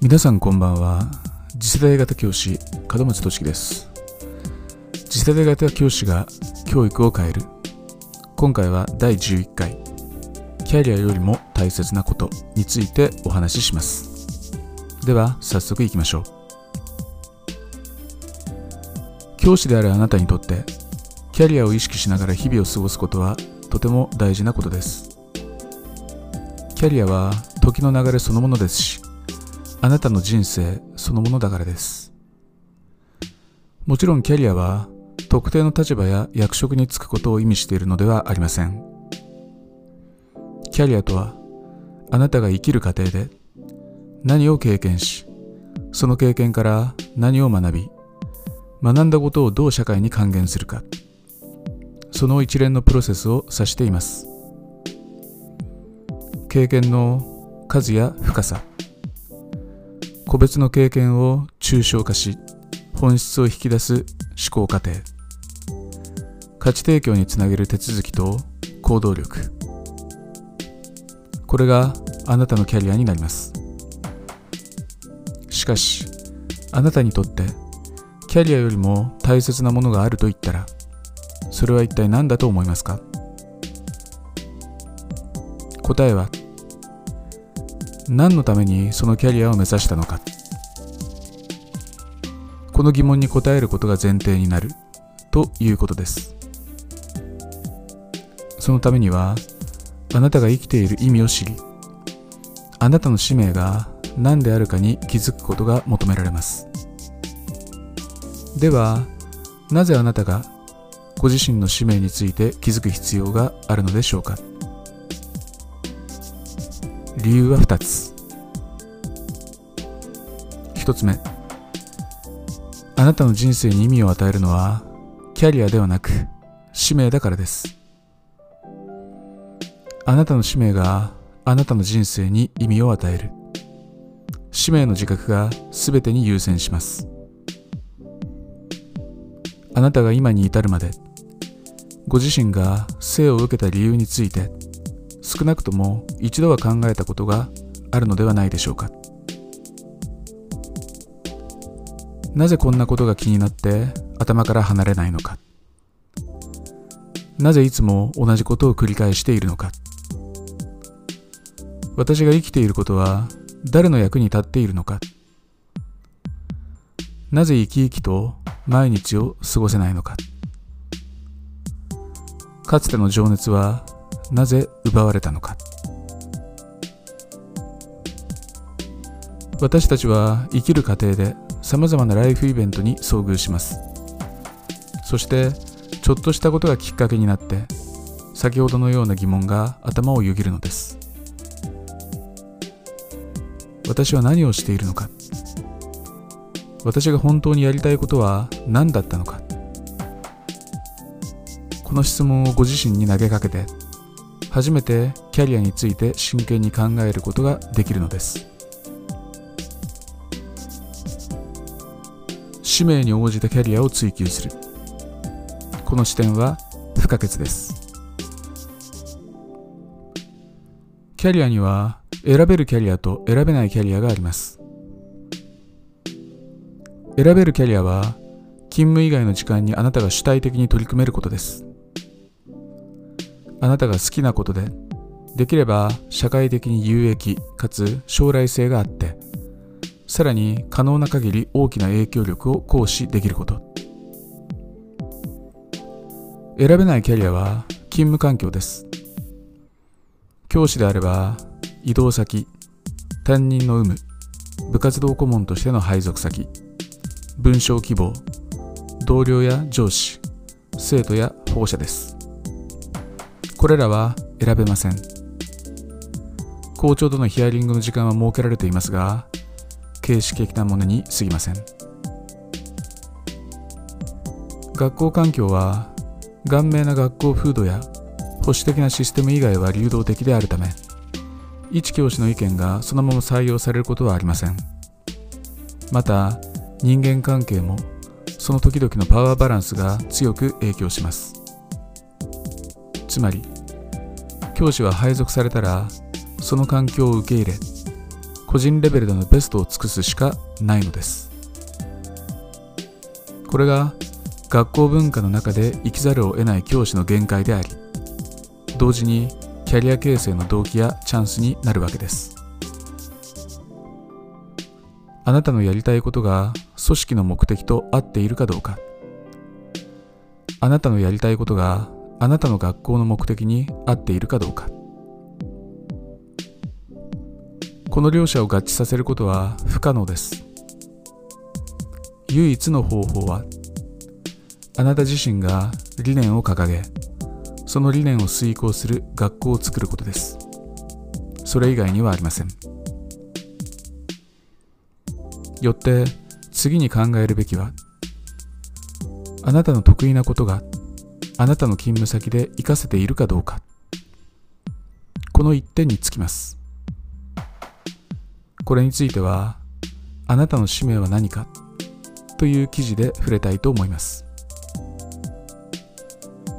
皆さんこんばんは。次世代型教師門松俊樹です。次世代型教師が教育を変える。今回は第11回。キャリアよりも大切なことについてお話しします。では早速いきましょう。教師であるあなたにとってキャリアを意識しながら日々を過ごすことはとても大事なことです。キャリアは時の流れそのものですしあなたの人生そのものだからです。もちろんキャリアは特定の立場や役職に就くことを意味しているのではありません。キャリアとはあなたが生きる過程で何を経験し、その経験から何を学び、学んだことをどう社会に還元するか、その一連のプロセスを指しています。経験の数や深さ、個別の経験を抽象化し本質を引き出す思考過程。価値提供につなげる手続きと行動力。これがあなたのキャリアになります。しかしあなたにとってキャリアよりも大切なものがあると言ったらそれは一体何だと思いますか？答えは何のためにそのキャリアを目指したのか。この疑問に答えることが前提になる。ということです。そのためにはあなたが生きている意味を知りあなたの使命が何であるかに気づくことが求められます。ではなぜあなたがご自身の使命について気づく必要があるのでしょうか。理由は2つ。1つ目。あなたの人生に意味を与えるのはキャリアではなく使命だからです。あなたの使命があなたの人生に意味を与える。使命の自覚が全てに優先します。あなたが今に至るまでご自身が生を受けた理由について少なくとも一度は考えたことがあるのではないでしょうか。なぜこんなことが気になって頭から離れないのか。なぜいつも同じことを繰り返しているのか。私が生きていることは誰の役に立っているのか。なぜ生き生きと毎日を過ごせないのか。かつての情熱はなぜ奪われたのか。私たちは生きる過程でさまざまなライフイベントに遭遇します。そしてちょっとしたことがきっかけになって先ほどのような疑問が頭をよぎるのです。私は何をしているのか。私が本当にやりたいことは何だったのか。この質問をご自身に投げかけて初めてキャリアについて真剣に考えることができるのです。使命に応じたキャリアを追求する。この視点は不可欠です。キャリアには選べるキャリアと選べないキャリアがあります。選べるキャリアは勤務以外の時間にあなたが主体的に取り組めることです。あなたが好きなことでできれば社会的に有益かつ将来性があってさらに可能な限り大きな影響力を行使できること。選べないキャリアは勤務環境です。教師であれば移動先担任の有無部活動顧問としての配属先文章希望同僚や上司生徒や保護者です。これらは選べません。校長とのヒアリングの時間は設けられていますが形式的なものに過ぎません。学校環境は顔面な学校風土や保守的なシステム以外は流動的であるため一教師の意見がそのまま採用されることはありません。また人間関係もその時々のパワーバランスが強く影響します。つまり教師は配属されたらその環境を受け入れ個人レベルでのベストを尽くすしかないのです。これが学校文化の中で生きざるを得ない教師の限界であり同時にキャリア形成の動機やチャンスになるわけです。あなたのやりたいことが組織の目的と合っているかどうか。あなたのやりたいことがあなたの学校の目的に合っているかどうか。この両者を合致させることは不可能です。唯一の方法はあなた自身が理念を掲げその理念を遂行する学校を作ることです。それ以外にはありません。よって次に考えるべきはあなたの得意なことがあなたの勤務先で活かせているかどうか。この一点につきます。これについてはあなたの使命は何かという記事で触れたいと思います。